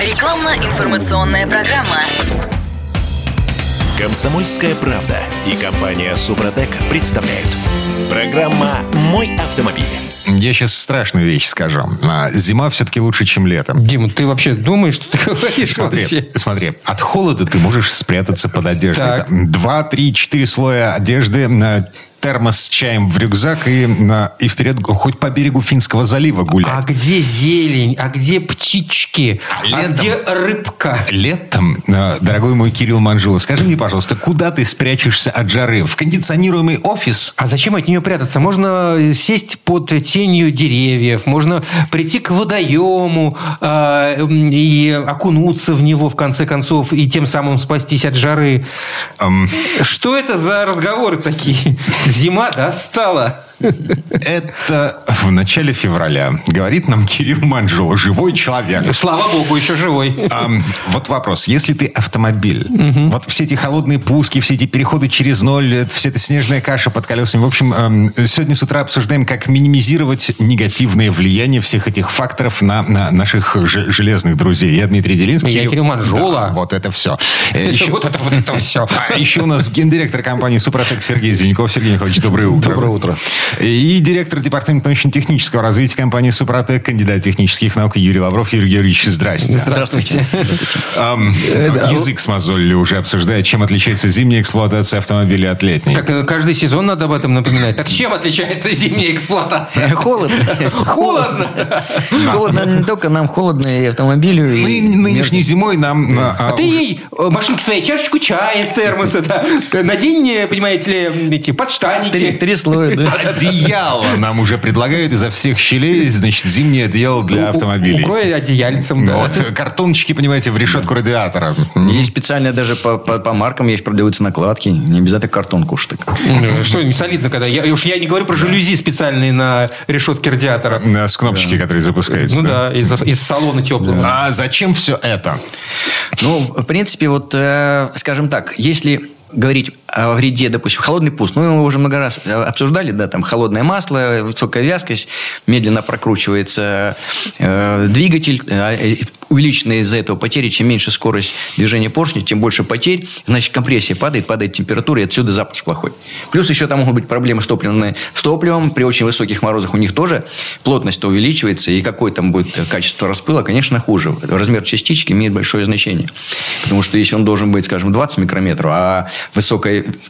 Рекламно-информационная программа. Комсомольская правда и компания Супротек представляют. Программа «Мой автомобиль». Я сейчас страшную вещь скажу. А, Зима все-таки лучше, чем летом. Дима, ты вообще думаешь, что ты говоришь Смотри, вообще? смотри, от холода ты можешь спрятаться под одеждой. Так. Два, три, четыре слоя одежды, на термос с чаем в рюкзак и, и вперед хоть по берегу Финского залива гулять. А где зелень? А где птички? А Летом. где рыбка? Летом, э, дорогой мой Кирилл Манжула, скажи мне, пожалуйста, куда ты спрячешься от жары? В кондиционируемый офис? А зачем от нее прятаться? Можно сесть под тенью деревьев, можно прийти к водоему а, м, и окунуться в него, в конце концов, и тем самым спастись от жары. Эм, Что это за разговоры такие? Зима достала. Это в начале февраля. Говорит нам Кирилл Манжула, живой человек. Слава богу, еще живой. Ам, вот вопрос. Если ты автомобиль, вот все эти холодные пуски, все эти переходы через ноль, э, вся эта снежная каша под колесами. В общем, сегодня с утра обсуждаем, как минимизировать негативное влияние всех этих факторов на, на наших же- железных друзей. Я Дмитрий Делинский. Я Кирилл Манжула. Да, вот это все. Еще- Вот это вот это все. а еще у нас гендиректор компании «Супротек» Сергей Зеленков. Сергей Николаевич, доброе утро. Доброе утро. И директор департамента научно-технического развития компании «Супротек», кандидат технических наук Юрий Лавров. Юрий Георгиевич, здрасте. Здравствуйте. Ам, язык смазолили уже, обсуждая, чем отличается зимняя эксплуатация автомобиля от летней. Так э, каждый сезон надо об этом напоминать. Так чем отличается зимняя эксплуатация? Холодно. Холодно. Холодно не только нам, холодно и автомобилю. и Ны- нынешней зимой нам... а, А ты ей э, машинке своей чашечку чая из термоса. Надень, э, понимаете ли, эти подштанники. три слоя, да. Одеяло нам уже предлагают изо всех щелей, значит, зимнее одеяло для автомобилей. Укрой одеяльцем, да. Вот, картончики, понимаете, в решетку радиатора. Есть специально даже по, по- по маркам есть продаются накладки. Не обязательно картонку уж так. Ну, Что не солидно, когда... Я, уж я не говорю про жалюзи специальные на решетке радиатора. С кнопочки, которые запускаются. Ну да. да, из, из салона теплого. А зачем все это? Ну, в принципе, вот, э, скажем так, если говорить о вреде, допустим, холодный пуст. Ну, мы уже много раз э, обсуждали, да, там холодное масло, высокая вязкость, медленно прокручивается э, двигатель, э, увеличенные из-за этого потери. Чем меньше скорость движения поршня, тем больше потерь. Значит, компрессия падает, падает температура, и отсюда запуск плохой. Плюс еще там могут быть проблемы с топливом. С топливом при очень высоких морозах у них тоже плотность увеличивается, и какое там будет э, качество распыла, конечно, хуже. Размер частички имеет большое значение. Потому что если он должен быть, скажем, 20 микрометров, а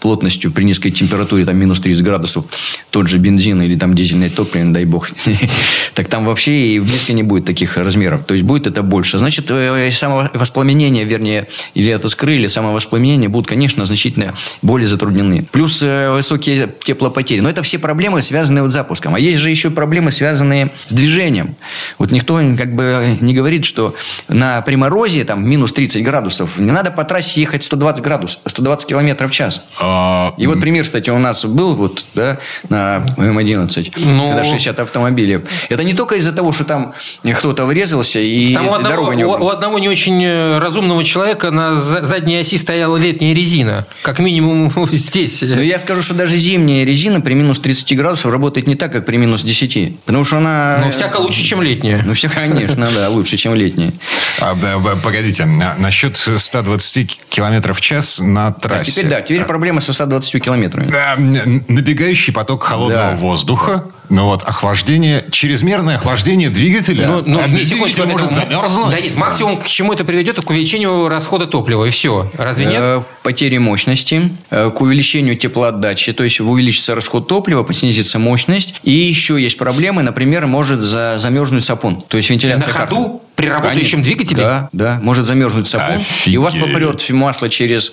плотностью при низкой температуре, там минус 30 градусов, тот же бензин или там дизельное топливо, дай бог, так там вообще и близко не будет таких размеров. То есть будет это больше. Значит, э, самовоспламенение, вернее, или это скры, или самовоспламенение будут, конечно, значительно более затруднены. Плюс э, высокие теплопотери. Но это все проблемы, связанные вот с запуском. А есть же еще проблемы, связанные с движением. Вот никто как бы не говорит, что на при морозе, там, минус 30 градусов, не надо по трассе ехать 120 градусов, 120 километров в час. А, И вот пример, кстати, у нас был вот, да, на М11, Ну. когда 60 автомобилей. Это не только из-за того, что там кто-то врезался и Там у одного, дорога не у- у одного не очень э, разумного человека на за- задней оси стояла летняя резина. Как минимум здесь. Но я скажу, что даже зимняя резина при минус 30 градусов работает не так, как при минус 10. Потому что она... Но всяко лучше, чем летняя. Ну, все, конечно, да, лучше, чем летняя. а, погодите, на- насчет 120 километров в час на А трассе. теперь, да, теперь проблема со 120 километрами. Да, н- набегающий поток холодного Да. воздуха, ну вот, охлаждение, чрезмерное охлаждение двигателя. Ну, ну, А не, двигатель секундочку, может это- замерзнуть. Да нет, максимум к чему это приведет, к увеличению расхода топлива, и все. Разве нет? Э, Потери мощности, э, к увеличению теплоотдачи, то есть увеличится расход топлива, снизится мощность. И еще есть проблемы, например, может за- замерзнуть сапун, то есть вентиляция На карты. ходу? При работающем Конечно. двигателе? Да, да, может замерзнуть сапун. И у вас Офигеть. попрет масло через,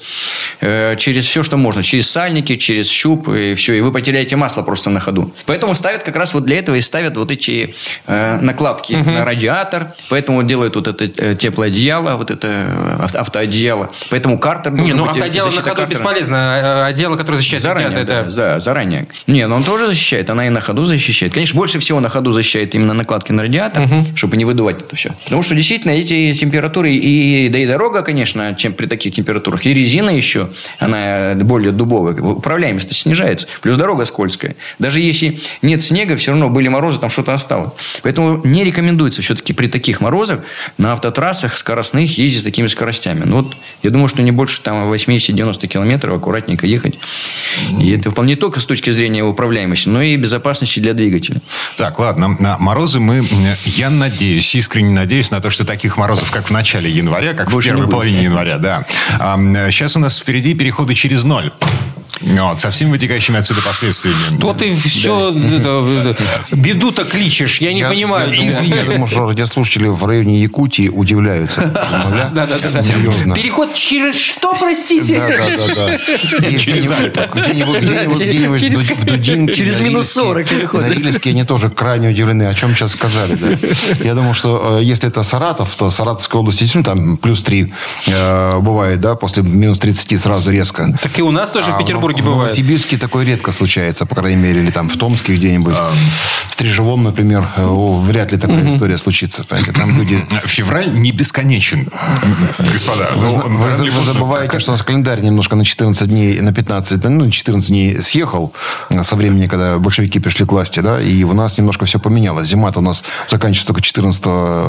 э, через все, что можно. Через сальники, через щуп, и все. И вы потеряете масло просто на ходу. Поэтому ставят как раз вот для этого и ставят вот эти э, накладки на радиатор. Поэтому делают вот это э, теплое одеяло, вот это э, авто- автоодеяло. Поэтому картер Не, ну э, автодело на ходу картера. бесполезно. а Отдело, которое защищает Заранее, радиатор, да, да. да, заранее. Не, но он тоже защищает, она и на ходу защищает. Конечно, больше всего на ходу защищает именно накладки на радиатор, чтобы не выдувать это все. Потому Потому что действительно эти температуры, и, да и дорога, конечно, чем при таких температурах, и резина еще, она более дубовая, управляемость снижается. Плюс дорога скользкая. Даже если нет снега, все равно были морозы, там что-то осталось. Поэтому не рекомендуется все-таки при таких морозах на автотрассах скоростных ездить с такими скоростями. Ну, вот я думаю, что не больше там 80-90 километров аккуратненько ехать. И это вполне только с точки зрения управляемости, но и безопасности для двигателя. Так, ладно. На морозы мы... Я надеюсь, искренне надеюсь на то, что таких морозов, как в начале января, как Больше в первой половине января, да. Сейчас у нас впереди переходы через ноль. Вот, со всеми вытекающими отсюда последствиями. Что ты все беду-то кличешь? Я не я, понимаю. Я, извини. я думаю, что радиослушатели в районе Якутии удивляются. Да, да, да. Серьезно. Переход через что, простите? Да, да, да. Через Где-нибудь в Дудинке. Через минус 40 переход. На Рильске они тоже крайне удивлены, о чем сейчас сказали. Я думаю, что э, если это Саратов, то Саратовская область, действительно, там плюс 3 э, бывает, да, после минус 30 сразу резко. Так и у нас тоже в а, Петербурге Петербурге бывает. В Новосибирске такое редко случается, по крайней мере, или там в Томске где-нибудь. А... В Стрижевом, например, о, вряд ли такая угу. история случится. Там люди... Февраль не бесконечен, господа. Вы, ну, вы, вы, вы забываете, как... что у нас календарь немножко на 14 дней, на 15, ну, 14 дней съехал со времени, когда большевики пришли к власти, да, и у нас немножко все поменялось. Зима-то у нас заканчивается только 14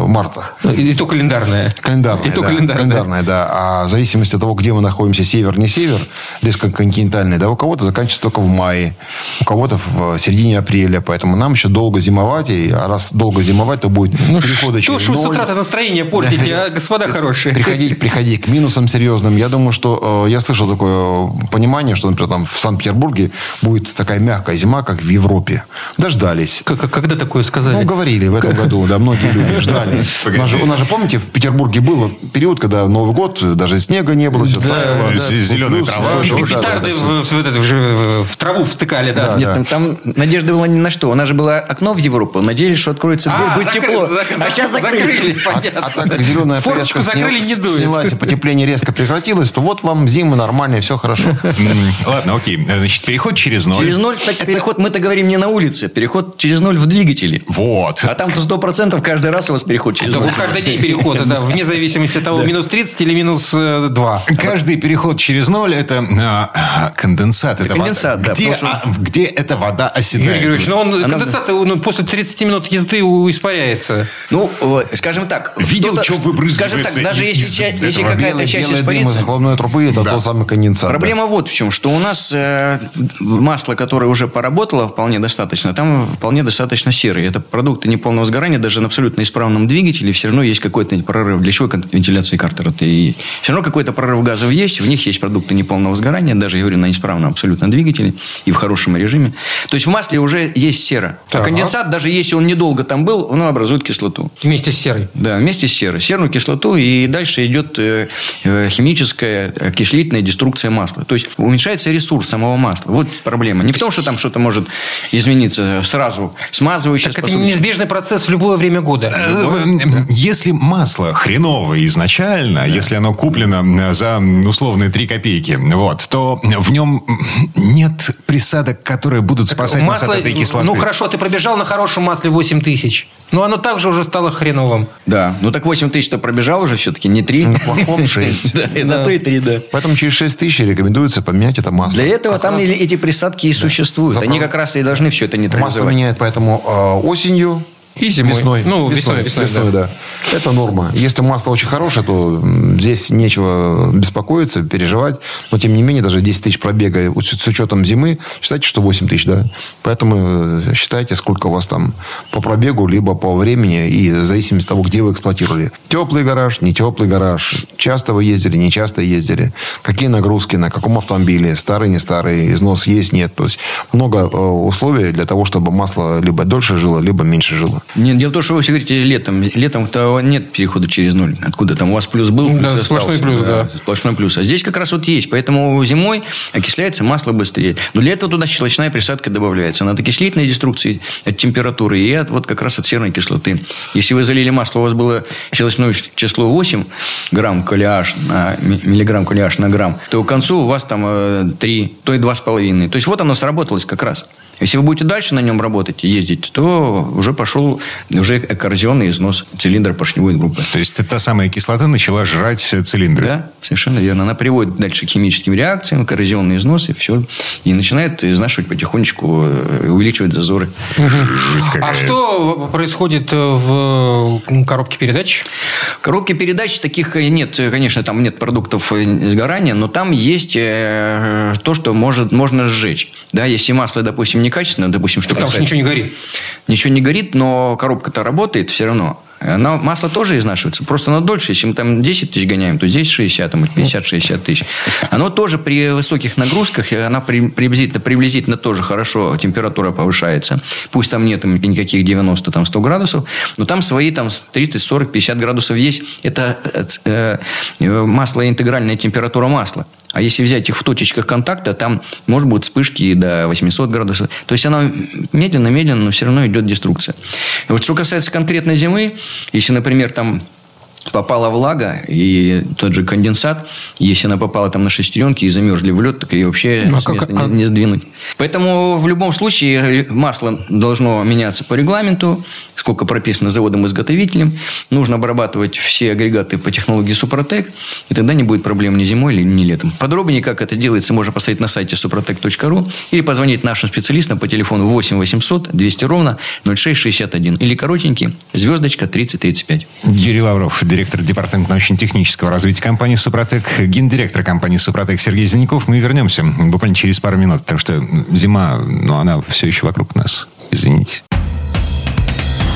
марта. И, и то календарная. Календарная, и то да. календарная. календарная, да. А в зависимости от того, где мы находимся, север, не север, резко континентальный континентальный, да, у кого-то заканчивается только в мае, у кого-то в середине апреля, поэтому нам еще долго зимовать, и, а раз долго зимовать, то будет ну, переходы что ж вы с утра-то настроение портите, а, господа хорошие? Приходить, приходить к минусам серьезным. Я думаю, что э, я слышал такое понимание, что, например, там в Санкт-Петербурге будет такая мягкая зима, как в Европе. Дождались. Как, когда такое сказали? Ну, говорили в этом году, да, многие люди ждали. У нас, же, у нас же, помните, в Петербурге был период, когда Новый год, даже снега не было, все да, таяло. Да, зеленая трава. Петарды в, в, в, в траву встыкали, да. да Нет, да. Там, там надежда была ни на что. У нас же было окно в Европу. Надеялись, что откроется дверь, а, будет закры... тепло. Зак... А сейчас закрыли. закрыли а, а так как зеленая повестка закрыли, сня... не дует. снялась, и потепление резко прекратилось, то вот вам зима нормальная, все хорошо. Ладно, окей. Значит, переход через ноль. Через ноль, кстати, переход, мы-то говорим не на улице. Переход через ноль в двигателе. Вот. А там-то сто процентов каждый раз у вас переход через ноль. Каждый день переход, это вне зависимости от того, минус 30 или минус 2. Каждый переход через ноль – это а, конденсат. Это конденсат, да. Где, что... а, где эта вода оседает? Юрий Георгиевич, ну он, Она... конденсат ну, после 30 минут езды испаряется. Ну, скажем так. Видел, что выбрызгивается Скажем так, даже если, если какая-то часть испарится... Белый головной трубы – это да. тот самый конденсат. Проблема да. вот в чем, что у нас э, масло, которое уже поработало вполне достаточно, там вполне достаточно серый. Это продукты неполного сгорания, даже на абсолютно исправном двигателе все равно есть какой-то прорыв. Для чего вентиляции картера? И все равно какой-то прорыв газов есть, в них есть продукты неполного сгорания, даже, я говорю, на исправном абсолютно двигателе и в хорошем режиме. То есть в масле уже есть сера. А конденсат, даже если он недолго там был, он образует кислоту. Вместе с серой? Да, вместе с серой. Серную кислоту, и дальше идет э, э, химическая окислительная деструкция масла. То есть уменьшается ресурс самого масла. Вот проблема. Не в том, что там что-то может измениться сразу. Смазывающая Так это неизбежный процесс в любое время года. Э, если масло хреновое изначально, если оно куплено за условные 3 копейки, вот, то в нем нет присадок, которые будут так спасать масло, нас от этой кислоты. Ну, хорошо, ты пробежал на хорошем масле 8 тысяч. Но оно также уже стало хреновым. Да. Ну, так 8 тысяч-то пробежал уже все-таки, не 3. На плохом 6. Да, и на то и 3, да. Поэтому через 6 тысяч рекомендуется поменять это масло. Для этого там эти присадки и существуют. Они как раз и должны все это нейтрализовать. Масло меняют поэтому а, осенью, и зимой. Весной. Ну, весной, весной, весной, весной да. да. Это норма. Если масло очень хорошее, то здесь нечего беспокоиться, переживать. Но, тем не менее, даже 10 тысяч пробега с учетом зимы, считайте, что 8 тысяч, да. Поэтому э, считайте, сколько у вас там по пробегу, либо по времени, и в зависимости от того, где вы эксплуатировали. Теплый гараж, не теплый гараж. Часто вы ездили, не часто ездили. Какие нагрузки, на каком автомобиле, старый, не старый, износ есть, нет. То есть много э, условий для того, чтобы масло либо дольше жило, либо меньше жило. Нет, дело в том, что вы все говорите летом. Летом-то нет перехода через ноль. Откуда там? У вас плюс был, плюс да, сплошной плюс, да. да. Сплошной плюс. А здесь как раз вот есть. Поэтому зимой окисляется масло быстрее. Но для этого туда щелочная присадка добавляется. Она от окислительной деструкции, от температуры и от, вот как раз от серной кислоты. Если вы залили масло, у вас было щелочное число 8 грамм калиаш на миллиграмм калиаш на грамм, то к концу у вас там 3, э, то и 2,5. То есть вот оно сработалось как раз. Если вы будете дальше на нем работать и ездить, то уже пошел уже коррозионный износ цилиндра поршневой группы. То есть та самая кислота начала жрать цилиндры? Да, совершенно верно. Она приводит дальше к химическим реакциям, коррозионный износ и все. И начинает изнашивать потихонечку, э, увеличивать зазоры. А что происходит в коробке передач? В коробке передач таких э, нет, э, конечно, там нет продуктов сгорания, но там есть то, что может, можно сжечь. Да, если масло, допустим, некачественное, допустим, что Потому что ничего не горит. Ничего не горит, но коробка-то работает все равно. Она, масло тоже изнашивается, просто оно дольше. Если мы там 10 тысяч гоняем, то здесь 60, там 50-60 тысяч. Оно тоже при высоких нагрузках, она при- приблизительно, приблизительно тоже хорошо, температура повышается. Пусть там нет никаких 90, там 100 градусов, но там свои там 30, 40, 50 градусов есть. Это э, э, масло, интегральная температура масла. А если взять их в точечках контакта, там может быть вспышки до 800 градусов. То есть она медленно-медленно, но все равно идет деструкция. И вот что касается конкретно зимы, если, например, там попала влага и тот же конденсат, если она попала там на шестеренки и замерзли в лед, так ее вообще А с как- а- не, не сдвинуть. Поэтому в любом случае масло должно меняться по регламенту, сколько прописано заводом-изготовителем. Нужно обрабатывать все агрегаты по технологии Супротек, и тогда не будет проблем ни зимой, ни летом. Подробнее, как это делается, можно посмотреть на сайте suprotec.ru или позвонить нашим специалистам по телефону 8 800 200 ровно 0661 или коротенький звездочка 3035. Юрий Лавров, директор департамента научно-технического развития компании «Супротек», гендиректор компании «Супротек» Сергей Зеленяков. Мы вернемся буквально через пару минут, потому что зима, но она все еще вокруг нас. Извините.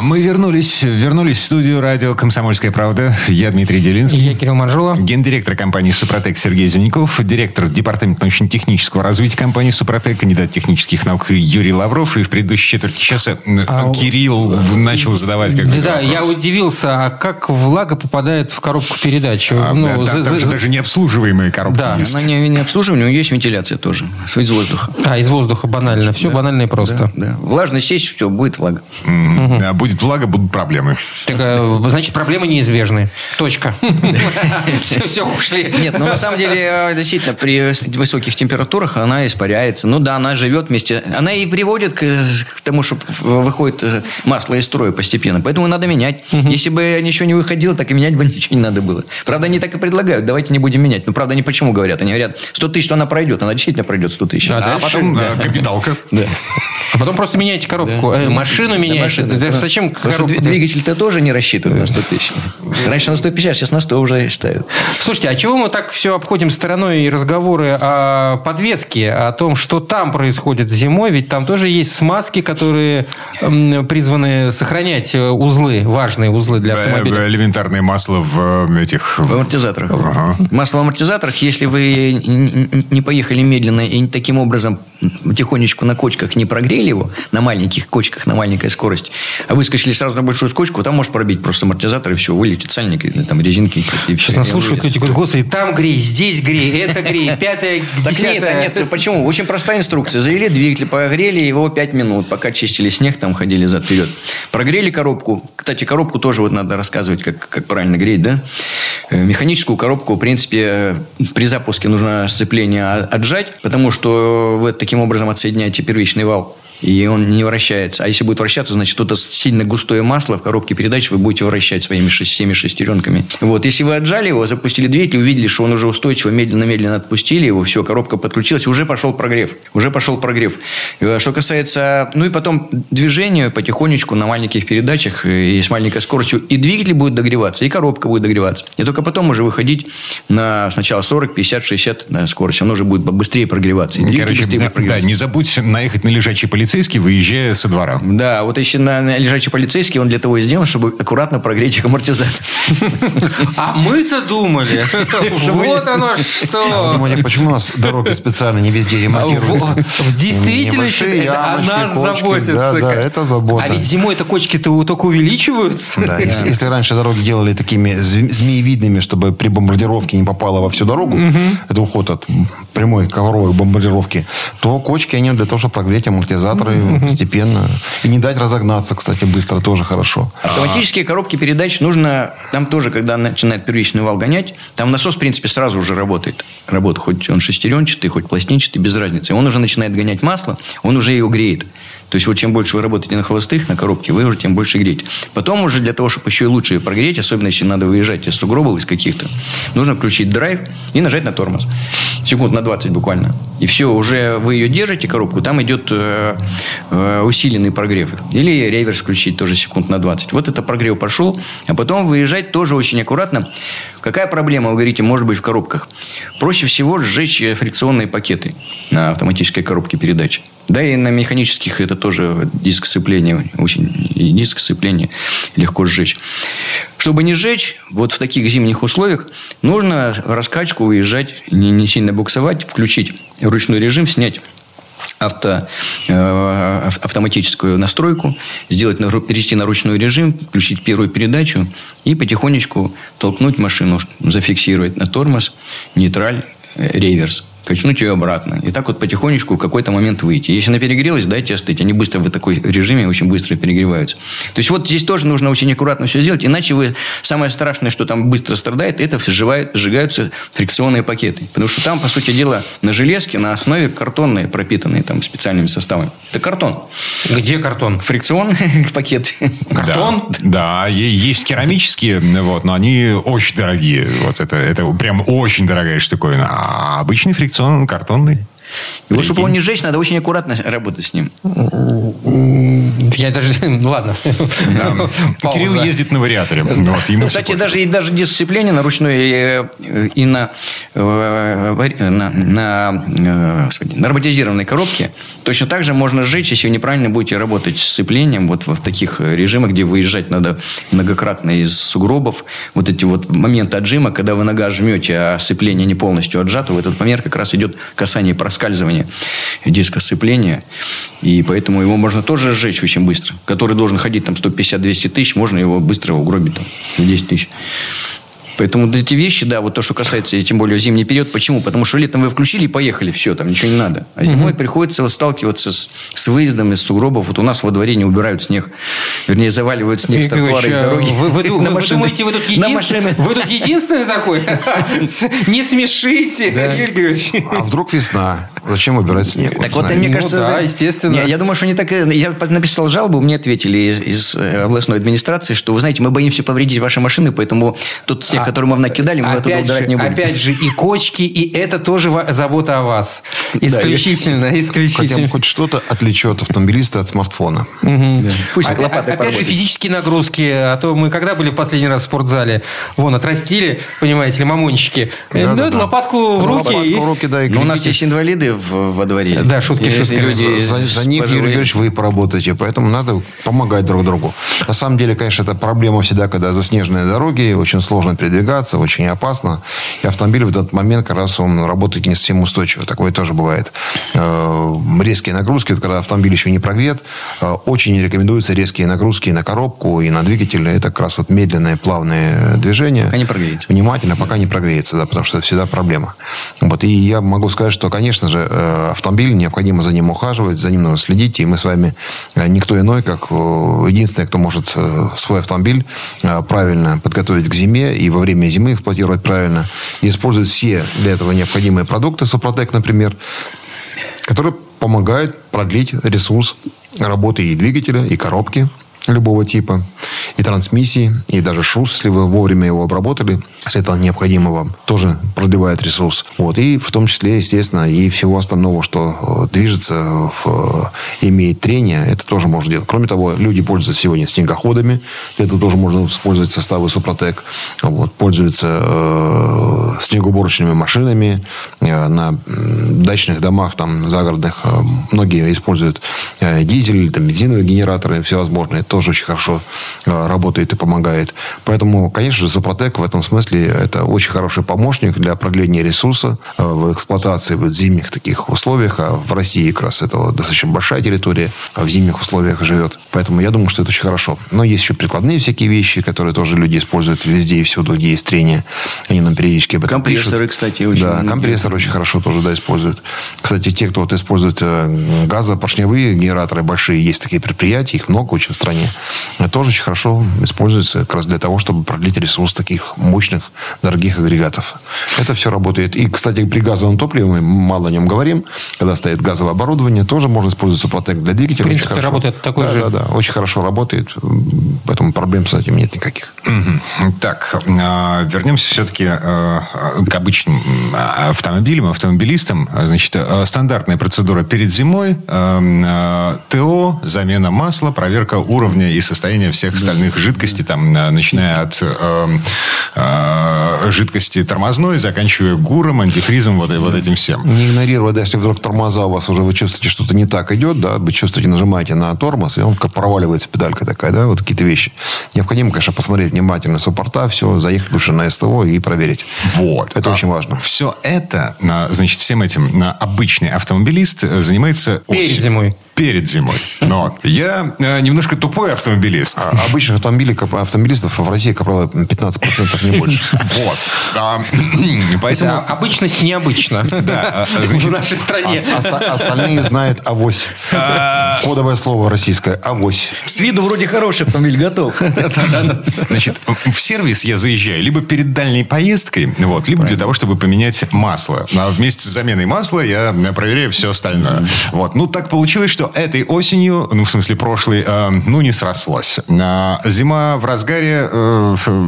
А мы вернулись, вернулись в студию радио «Комсомольская правда». Я Дмитрий И Делинский. я Кирилл Манжула. Гендиректор компании «Супротек» Сергей Зеленяков, директор департамента научно-технического развития компании «Супротек», кандидат технических наук Юрий Лавров. И в предыдущей четверти часа А, Кирилл начал задавать Да, какой-то да, я удивился, а как влага попадает в коробку передач? А, Ну, да, за- там за- же даже необслуживаемые коробки Да. есть. Она не, не обслуживание, у нее есть вентиляция тоже, из воздуха. А, из воздуха банально. Все банально и просто. Да, да. Влажность есть, все, будет влага. М, да, будет влага, будут проблемы. Так, э, значит, проблемы неизбежны. Точка. Все, все, ушли. Нет, ну на самом деле, э, действительно, при высоких температурах она испаряется. Ну да, она живет вместе. Она и приводит к, к тому, что выходит э, масло из строя постепенно. Поэтому надо менять. Если бы ничего не выходило, так и менять бы ничего не надо было. Правда, они так и предлагают. Давайте не будем менять. Но правда, они почему говорят? Они говорят, 100 тысяч, что она пройдет. Она действительно пройдет 100 тысяч. А А дальше? потом капиталка. Да. А потом просто меняйте коробку. Э, Машину меняйте. машина, Да да. Зачем Потому коробку? дви- двигатель-то тоже не рассчитывают на 100 тысяч. Раньше на 150, сейчас на 100 уже ставят. Слушайте, а чего мы так все обходим стороной и разговоры о подвеске, о том, что там происходит зимой? Ведь там тоже есть смазки, которые призваны сохранять э, узлы, важные узлы для автомобиля. Элементарное масло в э, этих... В амортизаторах. Ага. Масло в амортизаторах, если вы не поехали медленно и таким образом тихонечку на кочках не прогрели его, на маленьких кочках, на маленькой скорости, а выскочили сразу на большую скочку, там может пробить просто амортизатор, и все, вылетит сальник, или там резинки, и все. Сейчас нас слушают люди, говорят, господи, там грей, здесь грей, это грей, пятое, Так нет, нет, почему? Очень простая инструкция. Завели двигатель, погрели его 5 минут, пока чистили снег, там ходили зад-вперед. Прогрели коробку. Кстати, коробку тоже вот надо рассказывать, как, как правильно греть, да? Э, Механическую коробку, в принципе, при запуске нужно сцепление отжать, потому что вы таким образом отсоединяете первичный вал. И он не вращается. А если будет вращаться, значит, что-то сильно густое масло в коробке передач вы будете вращать своими всеми шестеренками. Вот. Если вы отжали его, запустили двигатель, увидели, что он уже устойчиво, медленно-медленно отпустили его, все, коробка подключилась, уже пошел прогрев. Уже пошел прогрев. Э, Что касается... Ну и потом движение потихонечку на маленьких передачах э, и с маленькой скоростью. И двигатель будет догреваться, и коробка будет догреваться. И только потом уже выходить на сначала 40, 50, 60 на скорость. Оно уже будет быстрее прогреваться. И двигатель Короче, да, да, не забудь наехать на лежачий полицейский, выезжая со двора. Да, вот еще на, на лежачий полицейский, он для того и сделан, чтобы аккуратно прогреть их амортизатор. А мы-то думали, вот оно что. Думаете, почему у нас дороги специально не везде ремонтируются? в- это о нас кочки. заботится. Да, да, это забота. А ведь зимой-то кочки-то только увеличиваются. Да, если, раньше дороги делали такими зм- змеевидными, чтобы при бомбардировке не попало во всю дорогу, это уход от прямой ковровой бомбардировки, то кочки, они для того, чтобы прогреть амортизатор. Аккумуляторы постепенно. И не дать разогнаться, кстати, быстро тоже хорошо. Автоматические коробки передач нужно, там тоже, когда начинает первичный вал гонять, там насос, в принципе, сразу уже работает. Работает, хоть он шестеренчатый, хоть пластинчатый, без разницы. Он уже начинает гонять масло, он уже его греет. То есть, вот чем больше вы работаете на холостых, на коробке, вы уже тем больше греете. Потом уже для того, чтобы еще и лучше ее прогреть, особенно если надо выезжать из сугробов, из каких-то, нужно включить драйв и нажать на тормоз. Секунд на 20 буквально. И все, уже вы ее держите, коробку, там идет э, э, усиленный прогрев. Или реверс включить тоже секунд на 20. Вот это прогрев пошел, а потом выезжать тоже очень аккуратно. Какая проблема, вы говорите, может быть в коробках? Проще всего сжечь э, фрикционные пакеты на автоматической коробке передач. Да и на механических это тоже диск сцепления, очень и диск сцепления легко сжечь. Чтобы не сжечь, вот в таких зимних условиях нужно раскачку уезжать, не, не сильно буксовать, включить ручной режим, снять авто, э, автоматическую настройку, сделать, перейти на ручной режим, включить первую передачу и потихонечку толкнуть машину, зафиксировать на тормоз, нейтраль, э, реверс качнуть ее обратно. И так вот потихонечку в какой-то момент выйти. Если она перегрелась, дайте остыть. Они быстро в такой режиме очень быстро перегреваются. То есть вот здесь тоже нужно очень аккуратно все сделать. Иначе вы самое страшное, что там быстро страдает, это сжигают, сжигаются фрикционные пакеты. Потому что там, по сути дела, на железке на основе картонные, пропитанные там специальными составами. Это картон. Где картон? Фрикционный пакет. Картон? Да, да, есть керамические, вот, но они очень дорогие. Вот это, это прям очень дорогая штуковина. А обычный фрикционный он картонный. Его, чтобы его не сжечь, надо очень аккуратно работать с ним. Я даже... Ну, ладно. Да. Кирилл ездит на вариаторе. Ну, вот, ему Кстати, даже, и даже диск сцепления на ручной э, и на, э, на, на, э, господи, на роботизированной коробке точно так же можно сжечь, если вы неправильно будете работать с сцеплением вот в таких режимах, где выезжать надо многократно из сугробов. Вот эти вот моменты отжима, когда вы нога жмете, а сцепление не полностью отжато, в этот момент как раз идет касание проскальзывания проскальзывания диска сцепления. И поэтому его можно тоже сжечь очень быстро. Который должен ходить там 150-200 тысяч, можно его быстро угробить там, в 10 тысяч. Поэтому вот эти вещи, да, вот то, что касается, тем более зимний период. Почему? Потому что летом вы включили и поехали, все, там ничего не надо. А зимой угу. приходится сталкиваться с, с выездом из сугробов. Вот у нас во дворе не убирают снег. Вернее, заваливают снег с тротуара из дороги. Вы, вы, вы, вы думаете, вы тут, единственный, вы тут единственный такой? Не смешите, Юрий А вдруг весна? Зачем убирать снег? Так вот, мне кажется... Да, естественно. Я думаю, что не так... Я написал жалобу, мне ответили из областной администрации, что, вы знаете, мы боимся повредить ваши машины, поэтому тот снег, который мы накидали, мы оттуда убирать не будем. Опять же, и кочки, и это тоже забота о вас. Исключительно, да, исключительно. Хотя хоть что-то отвлечет автомобилиста от смартфона. Угу. Да. Пусть а, лопатой Опять же, физические нагрузки. А то мы когда были в последний раз в спортзале? Вон, отрастили, понимаете ли, мамончики. Да, да, да. лопатку в руки. Лопатку в руки, да, и Но у нас есть инвалиды в, во дворе. Да, шутки, шутки. Люди за, за них, Юрий Георгиевич, вы поработаете. Поэтому надо помогать друг другу. На самом деле, конечно, это проблема всегда, когда заснеженные дороги, очень сложно передвигаться, очень опасно. И автомобиль в этот момент как раз он работает не совсем устойчиво. Такое тоже бывает. Э, резкие нагрузки, когда автомобиль еще не прогрет, э, очень рекомендуются резкие нагрузки на коробку, и на двигатель. Это как раз вот медленные, плавные движения. Пока не прогреется. Внимательно, пока не прогреется, да, потому что это всегда проблема. Вот. И я могу сказать, что, конечно же, э, автомобиль, необходимо за ним ухаживать, за ним нужно следить. И мы с вами никто иной, как единственный, кто может свой автомобиль правильно подготовить к зиме и во время зимы эксплуатировать правильно, и использовать все для этого необходимые продукты, Супротек, например, которые помогают продлить ресурс работы и двигателя, и коробки любого типа и трансмиссии, и даже шрус, если вы вовремя его обработали, это необходимо вам, тоже продлевает ресурс. Вот. И в том числе, естественно, и всего остального, что э, движется, в, э, имеет трение, это тоже можно делать. Кроме того, люди пользуются сегодня снегоходами, это тоже можно использовать составы Супротек, вот. пользуются э, снегоуборочными машинами, э, на дачных домах, там, загородных, э, многие используют э, дизель, там, бензиновые генераторы всевозможные, тоже очень хорошо э, работает и помогает. Поэтому, конечно же, Супротек в этом смысле это очень хороший помощник для продления ресурса э, в эксплуатации в зимних таких условиях. А в России как раз это достаточно большая территория, а в зимних условиях живет. Поэтому я думаю, что это очень хорошо. Но есть еще прикладные всякие вещи, которые тоже люди используют везде и всюду, где есть трение. Они нам периодически об этом Компрессоры, пишут. кстати, очень Да, компрессоры очень хорошо тоже да, используют. Кстати, те, кто вот использует э, газопоршневые генераторы большие, есть такие предприятия, их много очень в стране, это тоже очень хорошо используется как раз для того, чтобы продлить ресурс таких мощных, дорогих агрегатов. Это все работает. И, кстати, при газовом топливе, мы мало о нем говорим, когда стоит газовое оборудование, тоже можно использовать Супротек для двигателя. Принцип Очень хорошо. работает такой да, же. Да, да, очень хорошо работает. Поэтому проблем с этим нет никаких. Так, а, вернемся все-таки к обычным а, автомобилям, автомобилистам. Значит, а, стандартная процедура перед зимой, а, а, ТО, замена масла, проверка уровня и состояния всех остальных жидкостей, там, начиная от а, жидкости тормозной, заканчивая гуром, антифризом, вот, вот этим всем. Не игнорировать, да, если вдруг тормоза у вас уже, вы чувствуете, что-то не так идет, да, вы чувствуете, нажимаете на тормоз, и он проваливается, педалька такая, да, вот какие-то вещи. Необходимо, конечно, посмотреть внимательно суппорта, все, заехать лучше на СТО и проверить. Вот. Это очень важно. Все это, а, значит, всем этим а, обычный автомобилист э, занимается... Перед осенью. зимой. Перед зимой. Но я э, немножко тупой автомобилист. А Обычных автомобилей, автомобилистов в России, как правило, 15% не больше. Вот. А, А, Поэтому... Обычность необычна. Да, а, значит, В нашей стране. Оста- Остальные знают авось. Кодовое слово российское – авось. С виду вроде хороший автомобиль, готов. Значит, в сервис я заезжаю либо перед дальней поездкой, вот, либо для того, чтобы поменять масло. А вместе с заменой масла я проверяю все остальное. Вот. Ну, так получилось, что этой осенью, ну, в смысле прошлой, э, ну, не срослось. А зима в разгаре,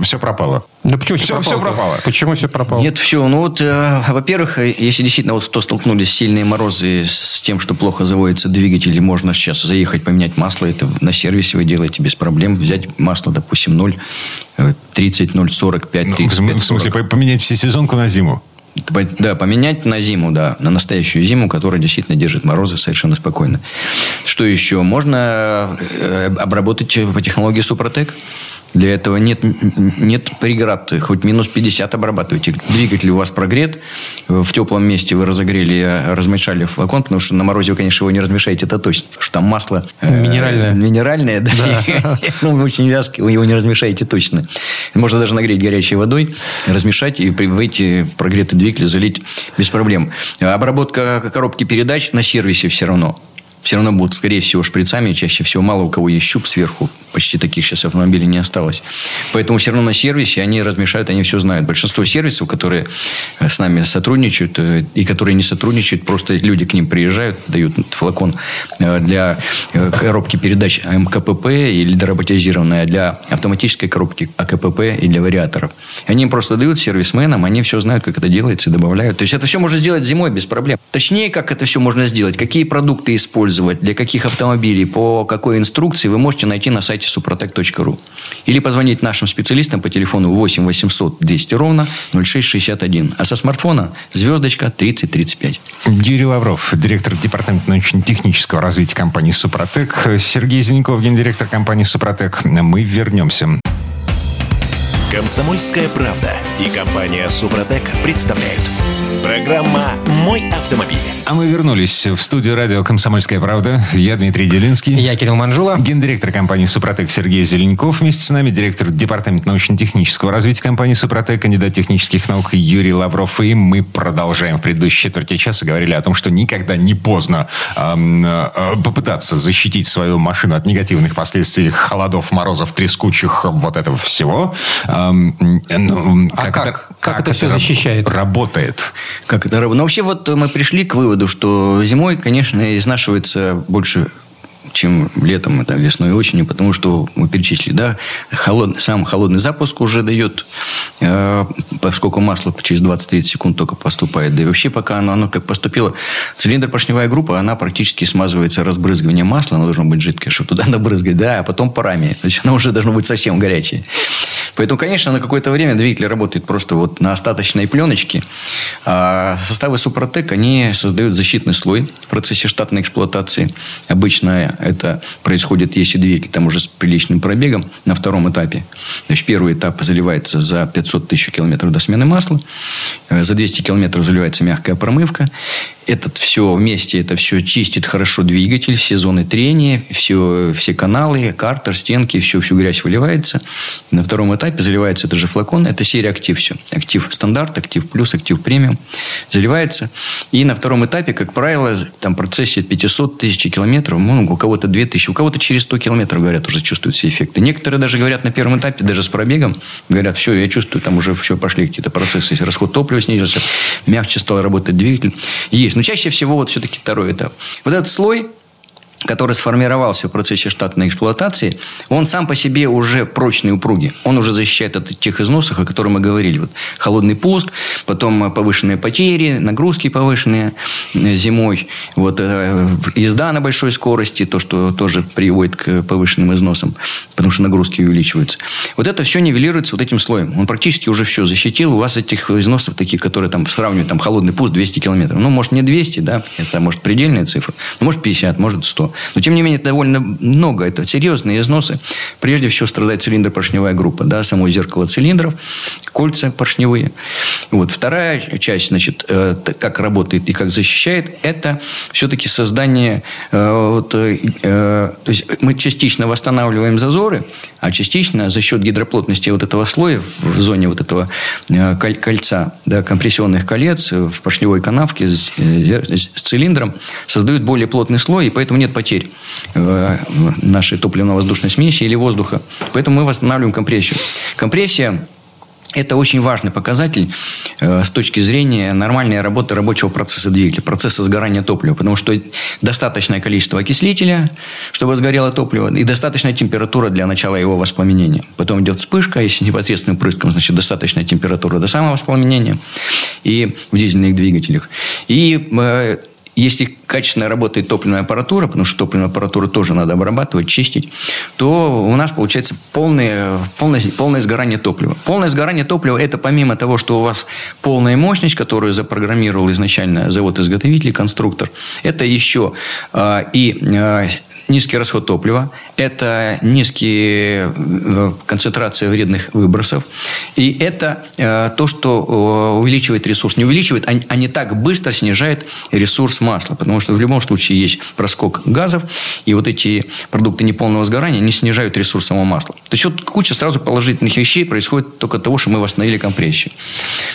все пропало. Да почему все, Всё- пропало? всё пропало. Почему все пропало? Нет, все. Ну вот, э, во-первых, э, если действительно вот кто столкнулись с сильные морозы с тем, что плохо заводится двигатель, можно сейчас заехать поменять масло, это на сервисе вы делаете без проблем. Взять масло, допустим, 0, э, 30, 0, 45, Ну, в 35, см- в смысле, 40. по- поменять всесезонку на зиму. Да, поменять на зиму, да, на настоящую зиму, которая действительно держит морозы совершенно спокойно. Что еще? Можно э, обработать по технологии Супротек. Для этого нет, нет преград. Хоть минус 50 обрабатывайте. Двигатель у вас прогрет. В теплом месте вы разогрели, э, размешали флакон, потому что на морозе вы, конечно, его не размешаете, это точно. Потому что там масло... э, Минеральное. Минеральное, да. Ну, очень вязкий, вы его не размешаете точно. Можно даже нагреть горячей водой, размешать и выйти в прогретый двигатель, залить без проблем. Обработка коробки передач на сервисе все равно. Все равно будут, скорее всего, шприцами. Чаще всего мало у кого есть щуп сверху. Почти таких сейчас автомобилей не осталось. Поэтому все равно на сервисе они размешают, они все знают. Большинство сервисов, которые э, с нами сотрудничают э, и которые не сотрудничают, просто люди к ним приезжают, дают флакон э, для коробки передач МКПП или дороботизированная, для автоматической коробки АКПП и для вариаторов. Они им просто дают сервисменам, они все знают, как это делается и добавляют. То есть это все можно сделать зимой без проблем. Точнее, как это все можно сделать, какие продукты использовать, для каких автомобилей, по какой инструкции, вы можете найти на сайте suprotec.ru. Или позвонить нашим специалистам по телефону 8 800 200 ровно 0661. А со смартфона звездочка 3035. Юрий Лавров, директор департамента научно-технического развития компании «Супротек». Сергей Зеленков, гендиректор компании «Супротек». Мы вернемся. Комсомольская правда и компания Супротек представляют. Программа «Мой автомобиль». А мы вернулись в студию радио «Комсомольская правда». Я Дмитрий Делинский. Я Кирилл Манжула. Гендиректор компании «Супротек» Сергей Зеленков. Вместе с нами директор департамента научно-технического развития компании «Супротек», кандидат технических наук Юрий Лавров. И мы продолжаем. В предыдущей четверти часа говорили о том, что никогда не поздно эм, э, попытаться защитить свою машину от негативных последствий холодов, морозов, трескучих, вот этого всего. Эм, ну, А как? Как это всё раб- защищает? Работает. Как это работает? Ну, вообще, вот мы пришли к выводу, что зимой, конечно, изнашивается больше чем летом, это весной и осенью, потому что мы перечислили, да, холод, сам холодный запуск уже дает, э, поскольку масло через 20-30 секунд только поступает, да и вообще пока оно, оно как поступило, цилиндр поршневая группа, она практически смазывается разбрызгиванием масла, оно должно быть жидкое, чтобы туда набрызгать, да, а потом парами, то есть оно уже должно быть совсем горячее. Поэтому, конечно, на какое-то время двигатель работает просто вот на остаточной пленочке. А составы Супротек, они создают защитный слой в процессе штатной эксплуатации. Обычно это происходит, если двигатель там уже с приличным пробегом на втором этапе. Значит, первый этап заливается за 500 тысяч километров до смены масла. Э, за 200 километров заливается мягкая промывка этот все вместе, это все чистит хорошо двигатель, все зоны трения, все, все каналы, картер, стенки, все, всю грязь выливается. И на втором этапе заливается этот же флакон. Это серия актив все. Актив стандарт, актив плюс, актив премиум. Заливается. И на втором этапе, как правило, там процессе 500 тысяч километров, ну, у кого-то 2000, у кого-то через 100 километров, говорят, уже чувствуют все эффекты. Некоторые даже говорят на первом этапе, даже с пробегом, говорят, все, я чувствую, там уже все пошли какие-то процессы, расход топлива снизился, мягче стал работать двигатель. Есть. Но чаще всего вот все-таки второй этап. Вот этот слой, который сформировался в процессе штатной эксплуатации, он сам по себе уже прочный, упругий. Он уже защищает от тех износов, о которых мы говорили. Вот холодный пуск, потом повышенные потери, нагрузки повышенные э, зимой, вот, э, езда на большой скорости, то, что тоже приводит к повышенным износам, потому что нагрузки увеличиваются. Вот это все нивелируется вот этим слоем. Он практически уже все защитил. У вас этих износов таких, которые там сравнивают, там холодный пуск 200 километров. Ну, может, не 200, да, это может предельная цифра, но может 50, может 100. Но, тем не менее, это довольно много. Это серьезные износы. Прежде всего страдает цилиндр-поршневая группа. Да, само зеркало цилиндров, кольца поршневые. Вот. Вторая часть, значит, э, как работает и как защищает, это все-таки создание... Э, вот, э, то есть, мы частично восстанавливаем зазоры, а частично за счет гидроплотности вот этого слоя в зоне вот этого кольца, да, компрессионных колец в поршневой канавке с, с цилиндром создают более плотный слой, и поэтому нет потерь э, нашей топливно-воздушной смеси или воздуха. Поэтому мы восстанавливаем компрессию. Компрессия это очень важный показатель э, с точки зрения нормальной работы рабочего процесса двигателя, процесса сгорания топлива. Потому что достаточное количество окислителя, чтобы сгорело топливо, и достаточная температура для начала его воспламенения. Потом идет вспышка, если непосредственным прыском, значит, достаточная температура до самого воспламенения и в дизельных двигателях. И э, если качественно работает топливная аппаратура, потому что топливную аппаратуру тоже надо обрабатывать, чистить, то у нас получается полное, полное, полное сгорание топлива. Полное сгорание топлива – это помимо того, что у вас полная мощность, которую запрограммировал изначально завод-изготовитель, конструктор, это еще э, и э, низкий расход топлива, это низкие э, концентрация вредных выбросов, и это э, то, что э, увеличивает ресурс. Не увеличивает, а, а не так быстро снижает ресурс масла, потому что в любом случае есть проскок газов, и вот эти продукты неполного сгорания не снижают ресурс самого масла. То есть, вот куча сразу положительных вещей происходит только от того, что мы восстановили компрессию.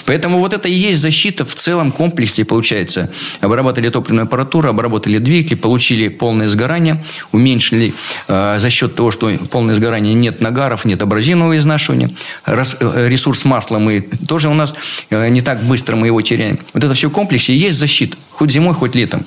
Поэтому вот это и есть защита в целом комплексе, получается. Обработали топливную аппаратуру, обработали двигатели, получили полное сгорание, уменьшили э, за счет того, что полное сгорание нет нагаров, нет абразивного изнашивания. Рас, э, ресурс масла мы тоже у нас э, не так быстро мы его теряем. Вот это все в комплексе есть защита. Хоть зимой, хоть летом.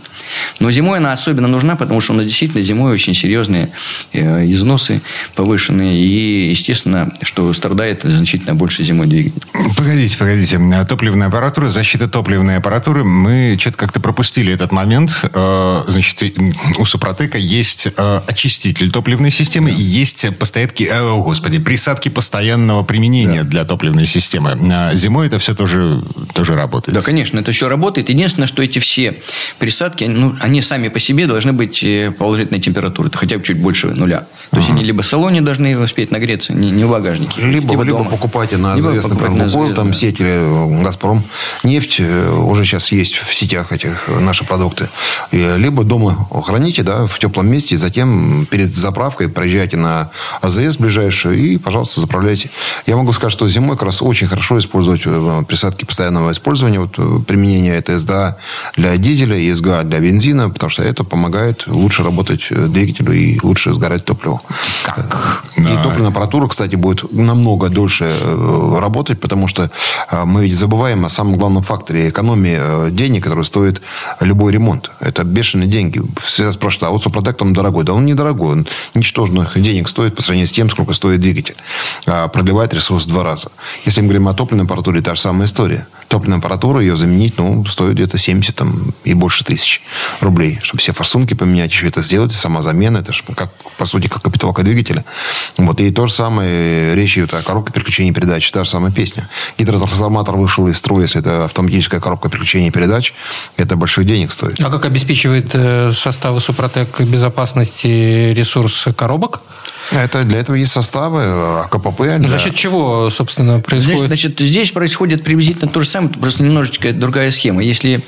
Но зимой она особенно нужна, потому что у нас действительно зимой очень серьезные э, износы повышенные. И, естественно, что страдает значительно больше зимой двигатель. Погодите, погодите. Топливная аппаратура, защита топливной аппаратуры. Мы что-то как-то пропустили этот момент. Э, значит, у Супротека есть э, очиститель топливной системы, да. есть постоянки, о, господи, присадки постоянного применения да. для топливной системы. Зимой это все тоже, тоже работает. Да, конечно, это все работает. Единственное, что эти все все присадки, ну, они сами по себе должны быть э, положительной температуры, это хотя бы чуть больше нуля. То есть, они либо в салоне должны успеть нагреться, не, не в багажнике. Либо, либо, либо покупайте на либо например, Лукойл, там да. сеть или Газпром. Нефть э, уже сейчас есть в сетях этих э, наши продукты. Либо дома храните, да, в теплом месте, и затем перед заправкой проезжайте на АЗС ближайшую и, пожалуйста, заправляйте. Я могу сказать, что зимой как раз очень хорошо использовать присадки постоянного использования, вот применение это СДА для для дизеля и СГА для бензина, потому что это помогает лучше работать э, двигателю и лучше сгорать топливо. Как? И да. топливная аппаратура, кстати, будет намного дольше э, работать, потому что э, мы ведь забываем о самом главном факторе экономии денег, который стоит любой ремонт. Это бешеные деньги. Всегда спрашивают, а вот Супротек он дорогой. Да он недорогой. Он ничтожных денег стоит по сравнению с тем, сколько стоит двигатель. А продлевает ресурс в два раза. Если мы говорим о топливной аппаратуре, та же самая история. Топливная аппаратура, ее заменить, ну, стоит где-то 70 там, и больше тысяч рублей, чтобы все форсунки поменять, еще это сделать, сама замена, это же как, по сути, как капиталка двигателя. Вот, и то же самое, речь идет о коробке переключения передач, та же самая песня. Гидротрансформатор вышел из строя, если это автоматическая коробка переключения передач, это больших денег стоит. А как обеспечивает э, составы Супротек безопасности ресурс коробок? Это для этого есть составы э, КПП. Для... За счет чего, собственно, происходит? Здесь, значит, здесь происходит приблизительно то же самое, просто немножечко другая схема. Если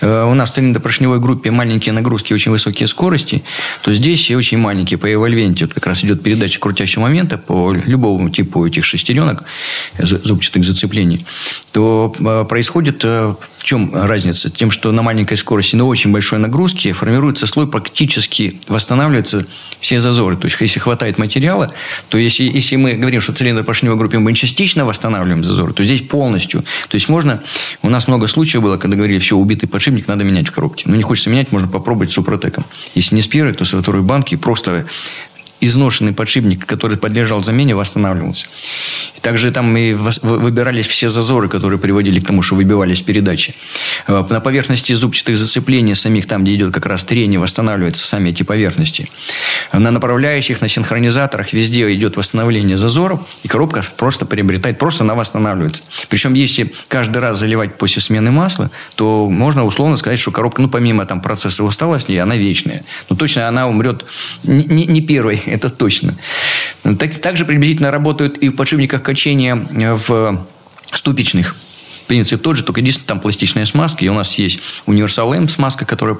э, у нас в цилиндропоршневой группе маленькие нагрузки, очень высокие скорости, то здесь очень маленькие. По эвольвенте вот как раз идет передача крутящего момента по любому типу этих шестеренок, зубчатых зацеплений, то э, происходит э, в чем разница? Тем, что на маленькой скорости, на очень большой нагрузке формируется слой, практически восстанавливаются все зазоры. То есть, если хватает материала, то если, если мы говорим, что цилиндр поршневой группе мы частично восстанавливаем зазоры, то здесь полностью. То есть, можно... У нас много случаев было, когда говорили, все, убитый подшипник надо менять в коробке. Но не хочется менять, можно попробовать с супротеком. Если не с первой, то со второй банки просто изношенный подшипник, который подлежал замене, восстанавливался. И также там и выбирались все зазоры, которые приводили к тому, что выбивались передачи. Э, на поверхности зубчатых зацеплений самих, там, где идет как раз трение, восстанавливаются сами эти поверхности. На направляющих, на синхронизаторах везде идет восстановление зазоров, и коробка просто приобретает, просто она восстанавливается. Причем, если каждый раз заливать после смены масла, то можно условно сказать, что коробка, ну, помимо там процесса усталости, она вечная. Но точно она умрет не, не, первой это точно. Так, также приблизительно работают и в подшипниках качения в ступичных принцип тот же, только единственное, там пластичная смазка. И у нас есть универсал М смазка, которая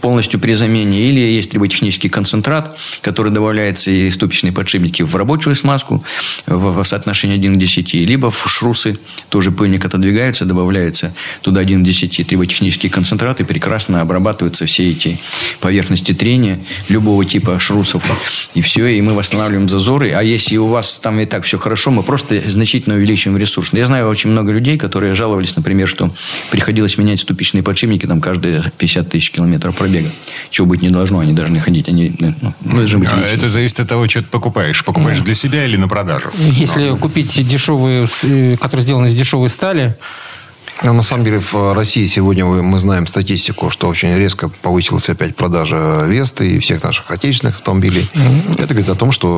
полностью при замене. Или есть триботехнический концентрат, который добавляется и ступичные подшипники в рабочую смазку в, соотношении 1 к 10. Либо в шрусы тоже пыльник отодвигается, добавляется туда 1 к 10 триботехнический концентрат и прекрасно обрабатываются все эти поверхности трения любого типа шрусов. И все, и мы восстанавливаем зазоры. А если у вас там и так все хорошо, мы просто значительно увеличиваем ресурс. Я знаю очень много людей, которые жаловались, например, что приходилось менять ступичные подшипники там каждые 50 тысяч километров пробега. Чего быть не должно, они должны ходить. Они, ну, ну должны быть а это зависит от того, что ты покупаешь. Покупаешь mm. для себя или на продажу? Если ну. купить дешевые, э, которые сделаны из дешевой стали, ну, на самом деле в России сегодня мы знаем статистику, что очень резко повысилась опять продажа Весты и всех наших отечественных автомобилей. Mm-hmm. Это говорит о том, что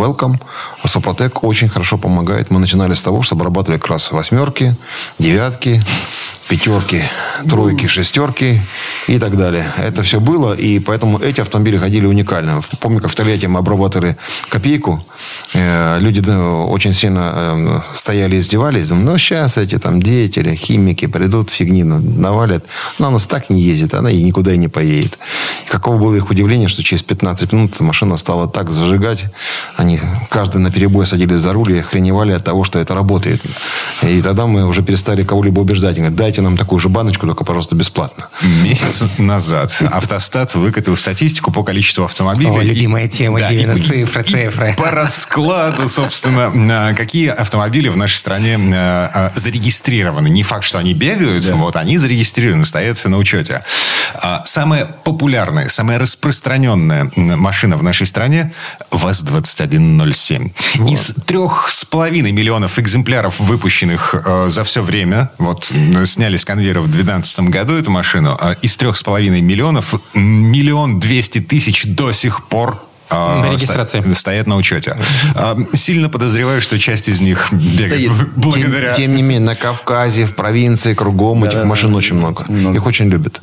Welcome, Сопротек очень хорошо помогает. Мы начинали с того, что обрабатывали как раз восьмерки, девятки, пятерки, тройки, шестерки и так далее. Это все было, и поэтому эти автомобили ходили уникально. Помню, как в Тольятти мы обрабатывали копейку, э, люди очень сильно э, стояли и издевались. Думаю, ну, сейчас эти там деятели, химики придут, фигни навалят. Но она нас так не ездит, она и никуда и не поедет. И каково было их удивление, что через 15 минут машина стала так зажигать. Они каждый на перебой садились за руль и охреневали от того, что это работает. И тогда мы уже перестали кого-либо убеждать. Говорят, дайте нам такую же баночку, только, пожалуйста, бесплатно. Месяц назад автостат выкатил статистику по количеству автомобилей. О, любимая тема, да, Дивина, цифры, цифры. По раскладу, собственно, какие автомобили в нашей стране а, зарегистрированы. Не факт, что они бегают, да. вот, они зарегистрированы, стоят на учете. А, самая популярная, самая распространенная машина в нашей стране ВАЗ-2107. Вот. Из трех с половиной миллионов экземпляров, выпущенных э, за все время, вот сняли сняли с конвейера в 2012 году эту машину. А из трех с половиной миллионов миллион двести тысяч до сих пор на регистрации. стоят на учете. А, сильно подозреваю, что часть из них бегает Стоит. благодаря... Тем, тем не менее, на Кавказе, в провинции, кругом да, этих да, машин да. очень много. много. Их очень любят.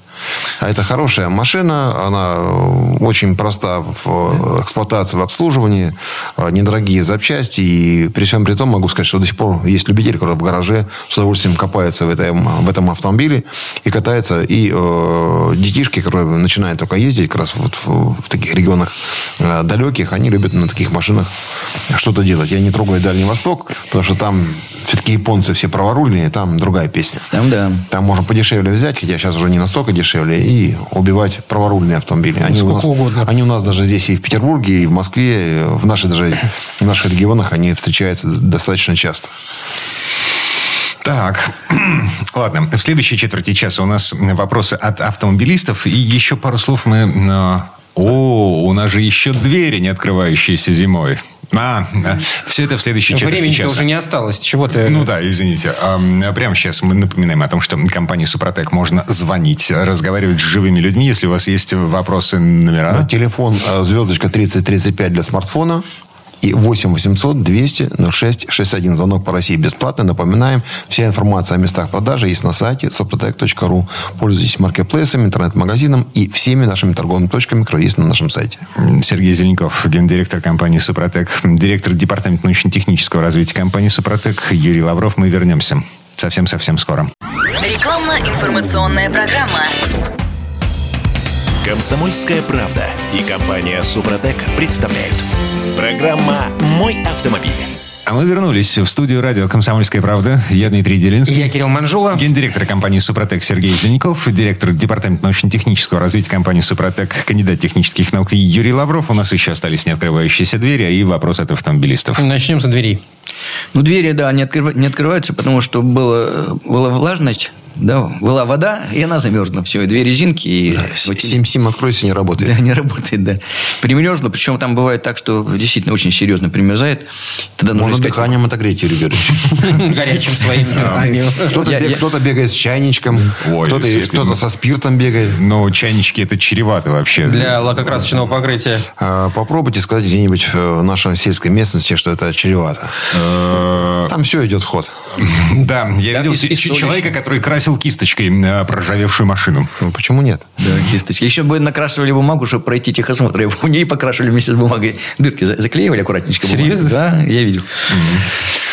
А это хорошая машина, она очень проста в эксплуатации, в обслуживании, недорогие запчасти. И при всем при том могу сказать, что до сих пор есть любители, которые в гараже с удовольствием копаются в этом, в этом автомобиле и катаются. И э, детишки, которые начинают только ездить как раз вот в, в таких регионах э, далеких, они любят на таких машинах что-то делать. Я не трогаю Дальний Восток, потому что там все-таки японцы все праворульные, там другая песня. Там да. Там можно подешевле взять, хотя сейчас уже не настолько дешевле, и убивать праворульные автомобили. Они у, нас, угодно. они у нас даже здесь и в Петербурге, и в Москве, и в, нашей, даже, в наших регионах они встречаются достаточно часто. Так, ладно. В следующей четверти часа у нас вопросы от автомобилистов. И еще пару слов мы... Э, о, у нас же еще двери, не открывающиеся зимой. А, все это в следующей четверти Времени часа. уже не осталось. Чего ты... Ну да, извините. Прямо сейчас мы напоминаем о том, что компании «Супротек» можно звонить, разговаривать с живыми людьми, если у вас есть вопросы, номера. Телефон э, звездочка 3035 для смартфона и 8 800 200 06 61. Звонок по России бесплатный. Напоминаем, вся информация о местах продажи есть на сайте soprotec.ru. Пользуйтесь маркетплейсами, интернет-магазином и всеми нашими торговыми точками, которые есть на нашем сайте. Сергей Зеленков, гендиректор компании «Супротек», директор департамента научно-технического развития компании «Супротек» Юрий Лавров. Мы вернемся совсем-совсем скоро. Рекламно-информационная программа. Комсомольская правда и компания «Супротек» представляют. Программа «Мой автомобиль». А мы вернулись в студию радио «Комсомольская правда». Я Дмитрий Делинский. Я Кирилл Манжула. Гендиректор компании «Супротек» Сергей Зеленков. Директор департамента научно-технического развития компании «Супротек», кандидат технических наук Юрий Лавров. У нас еще остались неоткрывающиеся двери и вопрос от автомобилистов. Начнем с дверей. Ну, двери, да, не, открыв... не открываются, потому что было, была влажность, да, была вода, и она замерзла. Все, и две резинки. И... Да, Сим-сим откройся, не работает. Да, не работает, да. Примерзло, причем там бывает так, что действительно очень серьезно примерзает. Тогда нужно Можно искать- дыханием отогреть, Юрий Георгиевич. Горячим своим дыханием. Кто-то бегает с чайничком, кто-то со спиртом бегает. Но чайнички это чревато вообще. Для лакокрасочного покрытия. А, Попробуйте сказать где-нибудь в нашей сельской местности, что это чревато. Э, Там все идет ход. Да, я видел человека, который красил кисточкой э, проржавевшую машину. Ну, почему нет? Да, кисточки. Еще бы накрашивали бумагу, чтобы пройти техосмотр. И у нее покрашивали вместе с бумагой. Дырки за- заклеивали аккуратненько. Серьезно? Да, я видел.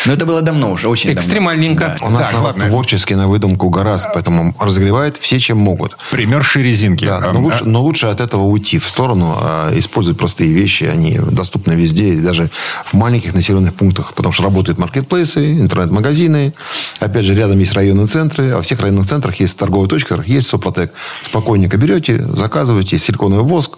Но это было давно уже, очень давно. Экстремальненько. У нас Так, народ ладно. творческий на выдумку гораздо, поэтому разогревает все, чем могут. Примершие резинки. Да, А, но, лучше, но лучше от этого уйти в сторону, а использовать простые вещи. Они доступны везде, и даже в маленьких населенных пунктах. Потому что работают маркетплейсы, интернет-магазины. Опять же, рядом есть районные центры. А во всех районных центрах есть торговые точки, есть Сопротек. Спокойненько берете, заказываете силиконовый воск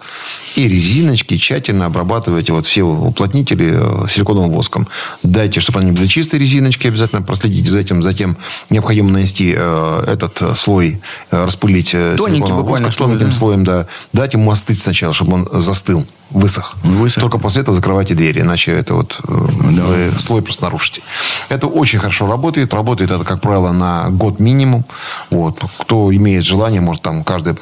и резиночки тщательно обрабатываете вот все уплотнители э, силиконовым воском. Дайте, чтобы они были чистые резиночки, обязательно проследите за этим. Затем необходимо нанести э, этот э, слой, э, распылить э, силиконового буквально воска, тоненьким да? слоем, да. Дать ему остыть сначала, чтобы он застыл, высох. Высох. Только после этого закрывайте двери, иначе это вот э, вы слой просто нарушите. Это очень хорошо работает. Работает это, как правило, на год минимум. Вот. Кто имеет желание, может там каждый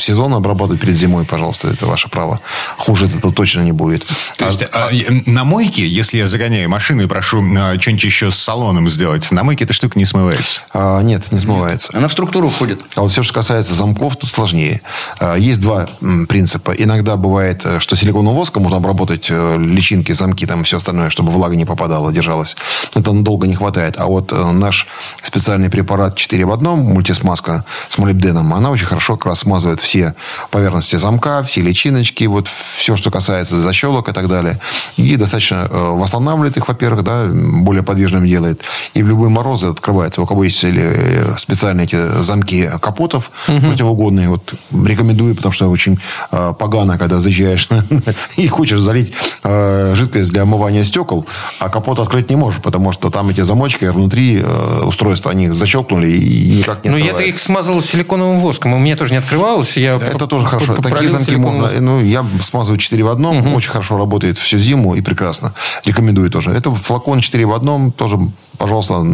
сезон обрабатывать перед зимой, пожалуйста, это ваше право. Хуже этого точно не будет. То есть, А- а, на мойке, если я загоняю машину и прошу а, что-нибудь еще с салоном сделать, на мойке эта штука не смывается. а, нет, не смывается. Она в структуру входит. А вот все, что касается замков, тут сложнее. А, Есть два м, принципа. Иногда бывает, э, что силиконовым воском можно обработать э, личинки, замки, там все остальное, чтобы влага не попадала, держалась. Это долго не хватает. А вот э, наш специальный препарат 4 в одном, мультисмазка с молибденом, она очень хорошо как раз смазывает все поверхности замка, все личиночки, вот все, что касается защелок и так далее. И достаточно э, восстанавливает их, во-первых, да, более подвижным делает. И в любые морозы открывается. У кого есть специальные эти замки капотов противоугодные, вот рекомендую, потому что очень погано, когда заезжаешь и хочешь залить э, жидкость для омывания стекол, а капот открыть не можешь, потому что там эти замочки внутри э, устройства, они защелкнули и никак не Ну, я-то их смазал силиконовым воском. У меня тоже не открывалось. Я Это тоже хорошо. Такие замки можно. Ну, я смазываю 4 в одном. Очень хорошо работает всю зиму и прекрасно. Рекомендую тоже. Это флакон 4 в одном. Тоже, пожалуйста,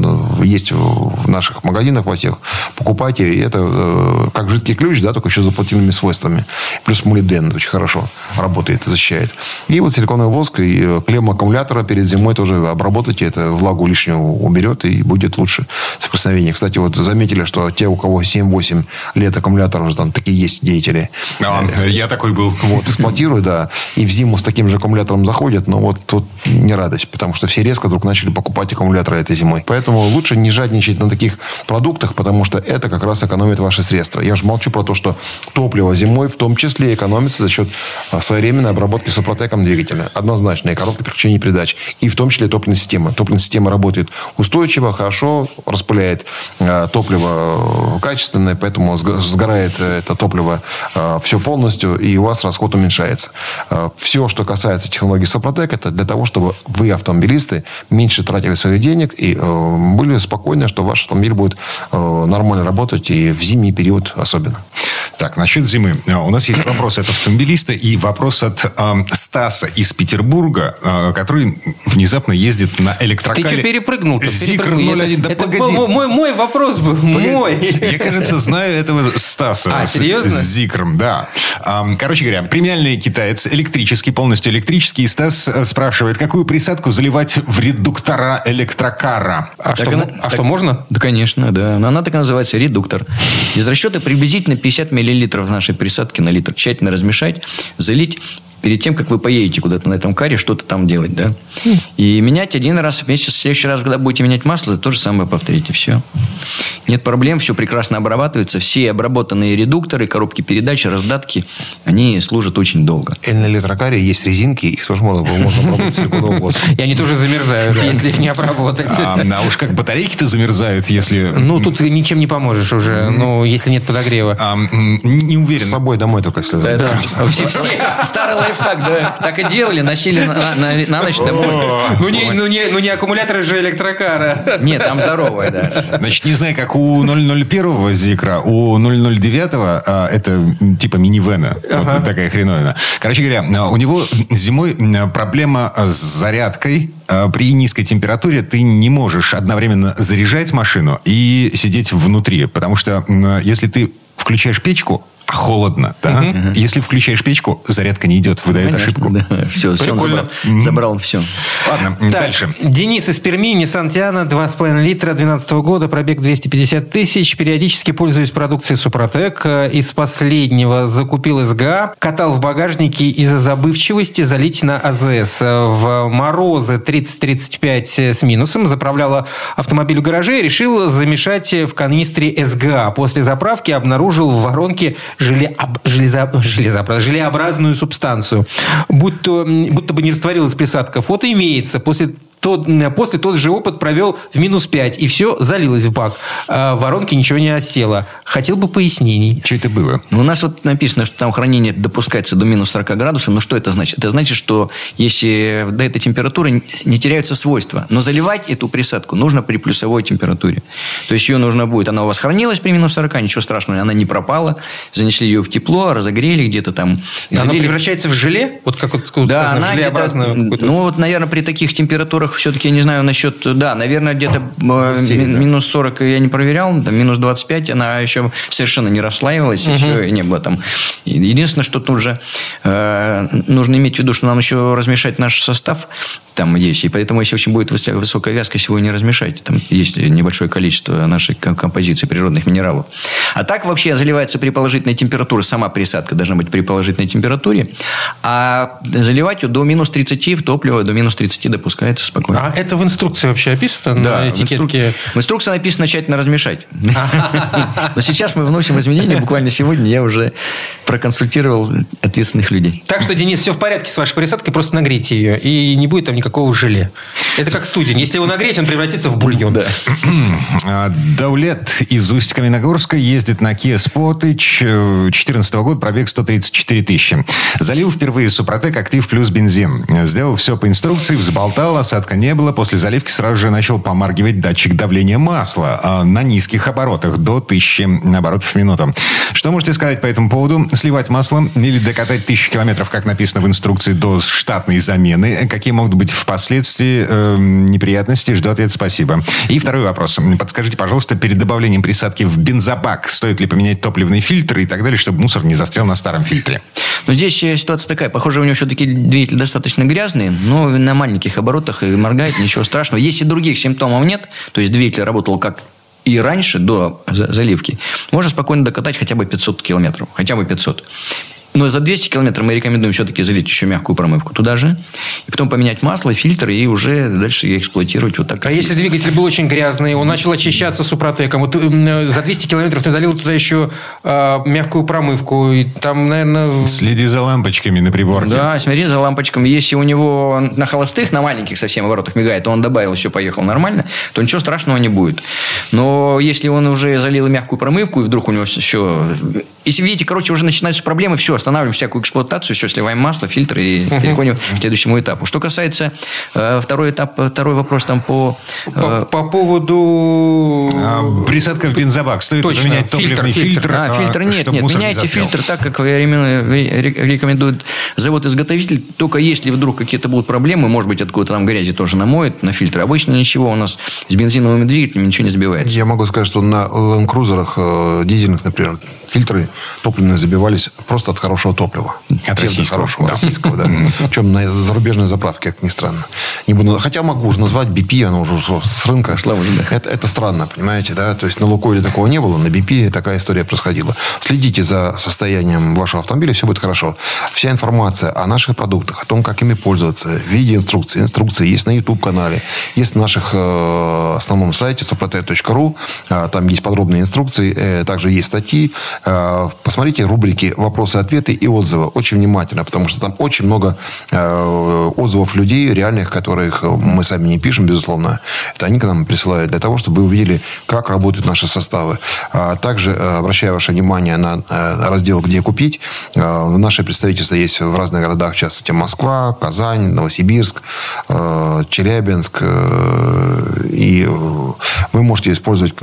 есть в наших магазинах во всех. Покупайте. И это э, как жидкий ключ, да, только еще с заплатительными свойствами. Плюс молибден очень хорошо работает, защищает. И вот силиконовый воск и э, клемма аккумулятора перед зимой тоже обработайте. Это влагу лишнюю уберет и будет лучше соприкосновение. Кстати, вот заметили, что те, у кого 7-8 лет аккумулятор уже там такие есть деятели. А, я такой был. Вот, эксплуатируют, да. И в зиму с таким же аккумулятором заходят, но вот тут не радость, потому что все резко вдруг начали покупать аккумуляторы этой зимой. Поэтому лучше не жадничать на таких продуктах, потому что это как раз экономит ваши средства. Я же молчу про то, что топливо зимой в том числе экономится за счет а, своевременной обработки супротеком двигателя. Однозначно. И коробки переключения передач. И в том числе топливная система. Топливная система работает устойчиво, хорошо, распыляет э, топливо э, качественное, поэтому сг- сгорает э, это топливо все полностью, и у вас расход уменьшается. Все, что касается технологии Сопротек, это для того, чтобы вы, автомобилисты, меньше тратили своих денег и э, были спокойны, что ваш автомобиль будет э, нормально работать и в зимний период особенно. Так, насчет зимы. А, У нас есть вопрос от автомобилиста и вопрос от ам, Стаса из Петербурга, а, который внезапно ездит на Ты электрокаре. что перепрыгнул-то? Зикр Перепрыгнул. 01. Да это погоди. был мой, мой вопрос был. Мой. Я, кажется, знаю этого Стаса. А, с- серьезно? С Зикром, да. Короче говоря, премиальный китаец, электрический, полностью электрический. И Стас э, спрашивает, какую присадку заливать в редуктора электрокара? А, Так что, она- а так- что, можно? Да, конечно, да. Но Она так и называется редуктор. Из расчета приблизительно 50 миллилитров нашей присадки на литр. Тщательно размешать, залить перед тем, как вы поедете куда-то на этом каре, что-то там делать, да? И менять один раз в месяц. В следующий раз, когда будете менять масло, то же самое повторите. Все. Нет проблем, все прекрасно обрабатывается. Все обработанные редукторы, коробки передач, раздатки, они служат очень долго. И на электрокаре есть резинки, их тоже можно, можно пробовать силиконовым воском. И они тоже замерзают, если их не обработать. А, а уж как батарейки-то замерзают, если... Ну, тут ничем не поможешь уже, ну, если нет подогрева. А, не С уверен. собой домой только если... Все, все. Старый лайфхак, да. Так и делали, носили на, на- на ночь домой. Ну не, ну, не, ну не аккумуляторы же электрокара. Нет, там здоровая, да. Значит, не знаю, как у 001 Зикра, у 009 а, это типа минивэна. Вот такая хреновина. Короче говоря, а, у него зимой проблема с зарядкой. А, При низкой температуре ты не можешь одновременно заряжать машину и сидеть внутри. Потому что если ты включаешь печку, холодно, да? Если включаешь печку, зарядка не идет, выдает ошибку. Все, все, он Прикольно. забрал, забрал все. Ладно, Так, дальше. Денис из Перми, Nissan Tiana, 2,5 литра, 12 года, пробег 250 тысяч. Периодически пользуюсь продукцией Супротек. Из последнего закупил СГА, катал в багажнике из-за забывчивости залить на АЗС. В морозы 30-35 с минусом заправляла автомобиль в гараже и решил замешать в канистре СГА. После заправки обнаружил в воронке желе- об- железо- железообра- желеобразную субстанцию. Будь то, м, будто бы не растворилась присадка. Фото имеется. После тот, м, после тот же опыт провел в минус 5, и все залилось в бак. А в воронке ничего не осело. Хотел бы пояснений. Что это было? Ну, у нас вот написано, что там хранение допускается до минус 40 градусов. Но что это значит? Это значит, что если до этой температуры не теряются свойства. Но заливать эту присадку нужно при плюсовой температуре. То есть ее нужно будет, она у вас хранилась при минус 40, ничего страшного, она не пропала. Занесли ее в тепло, разогрели где-то там. и Она превращается в желе? Вот как вот сказано, Да, она желеобразную ну вот, наверное, при таких температурах все-таки, я не знаю насчет, да, наверное, где-то э, Сильно. ми- минус 40 я не проверял, там, минус 25 она еще совершенно не расслаивалась, еще и не было там. Единственное, что тут же э, нужно иметь в виду, что нам еще размешать наш состав там есть, и поэтому, если очень будет высо- высокая вязкость, его не размешайте. Там есть небольшое количество нашей ком- композиции природных минералов. А так вообще заливается при положительной температуре, сама присадка должна быть при положительной температуре, а заливать ее до минус 30 в топливо, до минус 30 допускается спокойно. А это в инструкции вообще описано Да, на в, инструк- этикетке? в инструкции написано тщательно размешать. Но сейчас мы вносим изменения. Буквально сегодня я уже проконсультировал ответственных людей. Так что, Денис, все в порядке с вашей присадкой, просто нагрейте ее, и не будет там никакого желе. Это как студень. Если его нагреть, он превратится в бульон. Да. А, Даулет из Усть-Каменогорска ездит на Kia Sportage 2014 года, пробег 134 тысячи. Залил впервые Супротек Актив плюс бензин. Сделал все по инструкции, взболтал, осадка не было. После заливки сразу же начал помаргивать датчик давления масла а, на низких оборотах, до 1000 оборотов в минуту. Что можете сказать по этому поводу? Сливать масло или докатать тысячу километров, как написано в инструкции, до штатной замены? Какие могут быть впоследствии э, неприятности? Жду ответ, спасибо. И второй вопрос. Подскажите, пожалуйста, перед добавлением присадки в бензобак стоит ли поменять топливный фильтр и так далее, чтобы мусор не застрял на старом фильтре? Но здесь э, ситуация такая. Похоже, у него все-таки двигатель достаточно грязный, но на маленьких оборотах и моргает, ничего страшного. Если других симптомов нет, то есть двигатель работал как и раньше, до за- заливки, можно спокойно докатать хотя бы 500 километров. Хотя бы 500. Но за 200 километров мы рекомендуем все-таки залить еще мягкую промывку туда же. И потом поменять масло, фильтр и уже дальше эксплуатировать вот так. А если двигатель был очень грязный, он начал очищаться супротеком, вот м, за 200 километров ты долил туда еще а, мягкую промывку, и там, наверное... Следи за лампочками на приборке. Да, смотри за лампочками. Если у него на холостых, на маленьких совсем оборотах мигает, то он добавил еще, поехал нормально, то ничего страшного не будет. Но если он уже залил мягкую промывку, и вдруг у него еще... Если видите, короче, уже начинаются проблемы, все, останавливаем всякую эксплуатацию, все, сливаем масло, фильтр и переходим к следующему этапу. Что касается э, второй этап, второй вопрос там по... По, по поводу... А, присадка в бензобак. Стоит Точно. поменять топливный Фильтр, фильтр? фильтр. А, фильтр нет, нет. не Меняйте застрял? фильтр так, как рекомендует завод-изготовитель. Только если вдруг какие-то будут проблемы, может быть, откуда-то там грязи тоже намоет на фильтр. Обычно ничего у нас с бензиновыми двигателями ничего не сбивается. Я могу сказать, что на Land Cruiser э, дизельных, например, фильтры топливные забивались просто от хорошего топлива. От российского, хорошего, да. российского, да. Чем на зарубежной заправке, как ни странно. Не буду, хотя могу уже назвать BP, оно уже с рынка. Шла уже, да. Это, это странно, понимаете, да? То есть на Лукойле такого не было, на BP такая история происходила. Следите за состоянием вашего автомобиля, все будет хорошо. Вся информация о наших продуктах, о том, как ими пользоваться, в виде инструкции. Инструкции есть на YouTube-канале, есть на наших э, основном сайте soprotec.ru. Э, Там есть подробные инструкции, э, также есть статьи. Э, Посмотрите рубрики «Вопросы-ответы» и отзывы очень внимательно, потому что там очень много э, отзывов людей реальных, которых мы сами не пишем, безусловно. Это они к нам присылают для того, чтобы вы увидели, как работают наши составы. А Также э, обращаю ваше внимание на раздел «Где купить». Э, Наше представительство есть в разных городах, в частности, Москва, Казань, Новосибирск, Челябинск. И вы можете использовать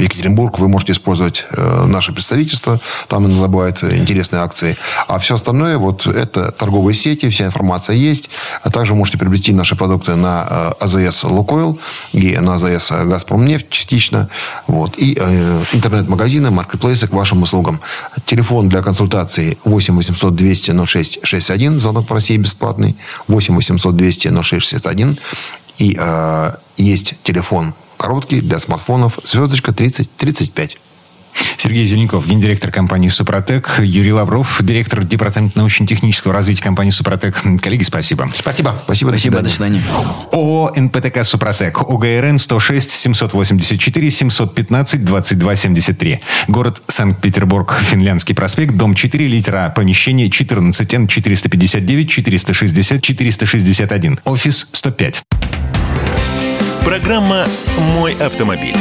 Екатеринбург, вы можете использовать э, наше представительство. Там иногда бывают интересные акции. А все остальное, вот это торговые сети, вся информация есть. А также можете приобрести наши продукты на э, АЗС Лукойл и на АЗС Газпромнефть частично. Вот. И э, интернет-магазины, маркетплейсы к вашим услугам. Телефон для консультации 8 800 200 06 61. Звонок по России бесплатный. 8 800 200 06 61. И э, есть телефон короткий для смартфонов звездочка 30 35. Сергей Зеленков, гендиректор компании «Супротек», Юрий Лавров, директор департамента научно-технического развития компании «Супротек». Коллеги, спасибо. Спасибо. Спасибо, Спасибо, до свидания. ООО «НПТК Супротек», ОГРН 106 784 715 22 73. Город Санкт-Петербург, Финляндский проспект, дом 4, литера А, помещение 14 Н 459 460 461. Офис 105. Программа «Мой автомобиль».